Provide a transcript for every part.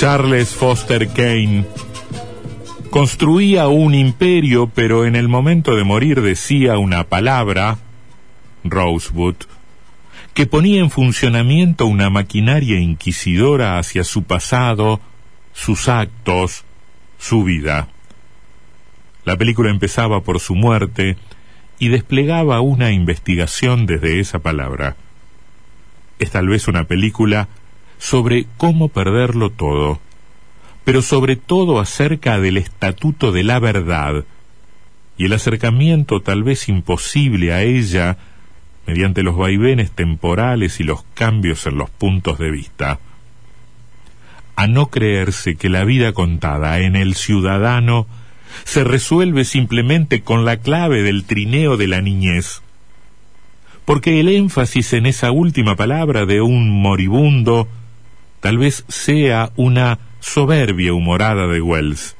Charles Foster Kane construía un imperio, pero en el momento de morir decía una palabra, Rosewood, que ponía en funcionamiento una maquinaria inquisidora hacia su pasado, sus actos, su vida. La película empezaba por su muerte y desplegaba una investigación desde esa palabra. Es tal vez una película sobre cómo perderlo todo, pero sobre todo acerca del estatuto de la verdad y el acercamiento tal vez imposible a ella mediante los vaivenes temporales y los cambios en los puntos de vista. A no creerse que la vida contada en el ciudadano se resuelve simplemente con la clave del trineo de la niñez, porque el énfasis en esa última palabra de un moribundo tal vez sea una soberbia humorada de Wells,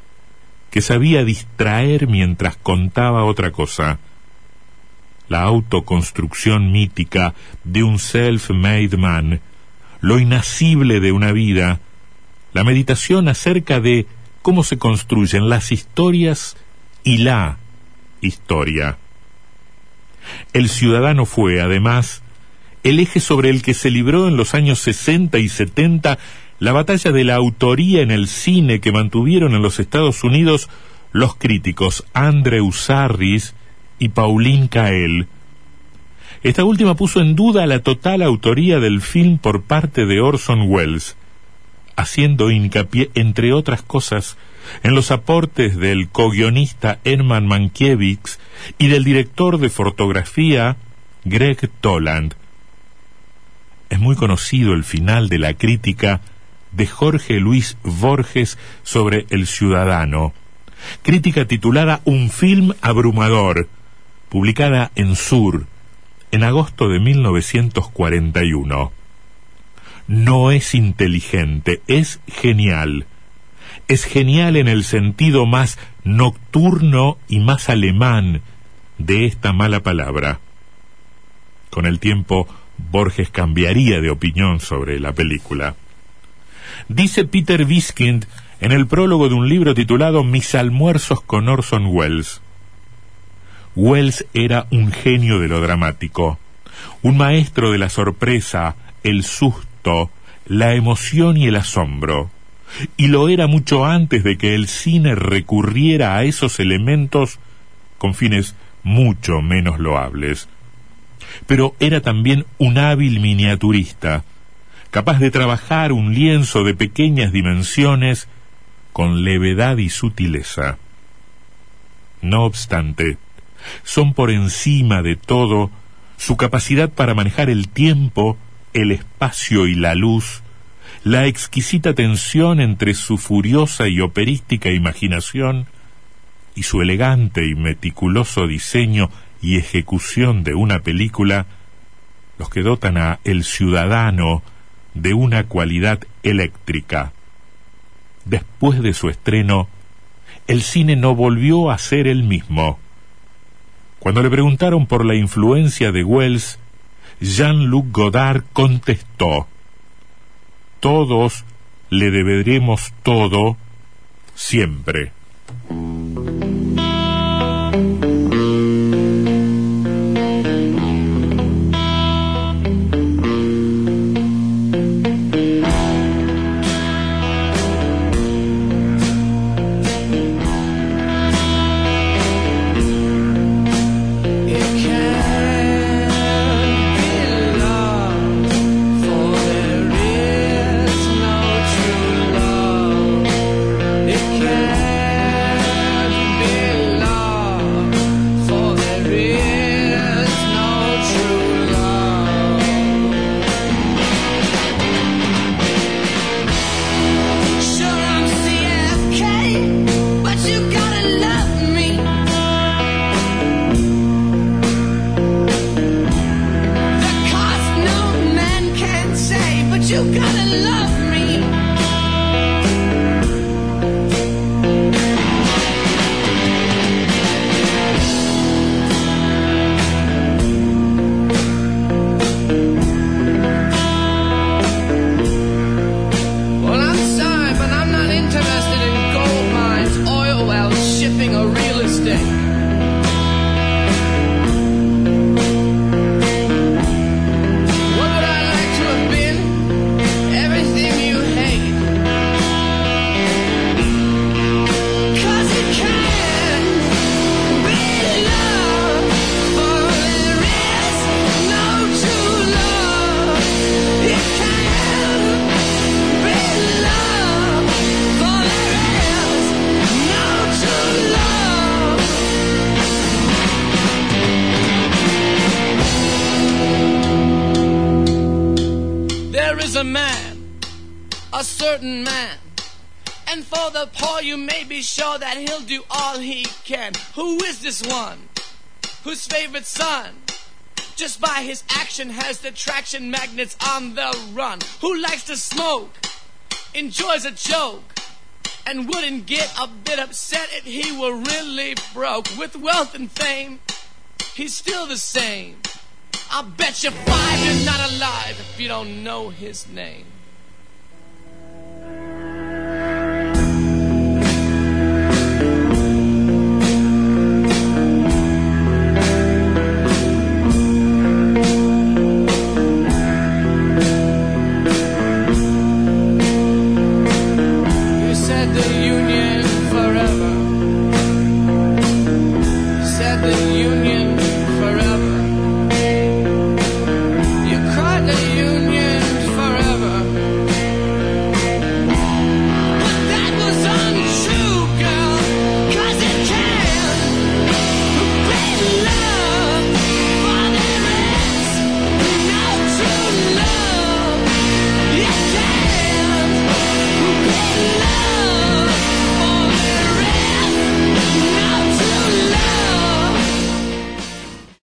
que sabía distraer mientras contaba otra cosa. La autoconstrucción mítica de un self-made man, lo inacible de una vida, la meditación acerca de cómo se construyen las historias y la historia. El ciudadano fue, además, el eje sobre el que se libró en los años 60 y 70 la batalla de la autoría en el cine que mantuvieron en los Estados Unidos los críticos Andrew Sarris y Pauline Kael. Esta última puso en duda la total autoría del film por parte de Orson Welles, haciendo hincapié, entre otras cosas, en los aportes del co-guionista Herman Mankiewicz y del director de fotografía Greg Toland, es muy conocido el final de la crítica de Jorge Luis Borges sobre El Ciudadano, crítica titulada Un film abrumador, publicada en Sur en agosto de 1941. No es inteligente, es genial. Es genial en el sentido más nocturno y más alemán de esta mala palabra. Con el tiempo, Borges cambiaría de opinión sobre la película. Dice Peter Wiskind en el prólogo de un libro titulado Mis almuerzos con Orson Welles. Welles era un genio de lo dramático, un maestro de la sorpresa, el susto, la emoción y el asombro. Y lo era mucho antes de que el cine recurriera a esos elementos con fines mucho menos loables pero era también un hábil miniaturista, capaz de trabajar un lienzo de pequeñas dimensiones con levedad y sutileza. No obstante, son por encima de todo su capacidad para manejar el tiempo, el espacio y la luz, la exquisita tensión entre su furiosa y operística imaginación y su elegante y meticuloso diseño y ejecución de una película los que dotan a El Ciudadano de una cualidad eléctrica. Después de su estreno, el cine no volvió a ser el mismo. Cuando le preguntaron por la influencia de Wells, Jean-Luc Godard contestó, Todos le deberemos todo siempre. Good man. And for the poor, you may be sure that he'll do all he can. Who is this one? Whose favorite son? Just by his action has the traction magnets on the run. Who likes to smoke? Enjoys a joke and wouldn't get a bit upset if he were really broke. With wealth and fame, he's still the same. I'll bet you five you're not alive if you don't know his name.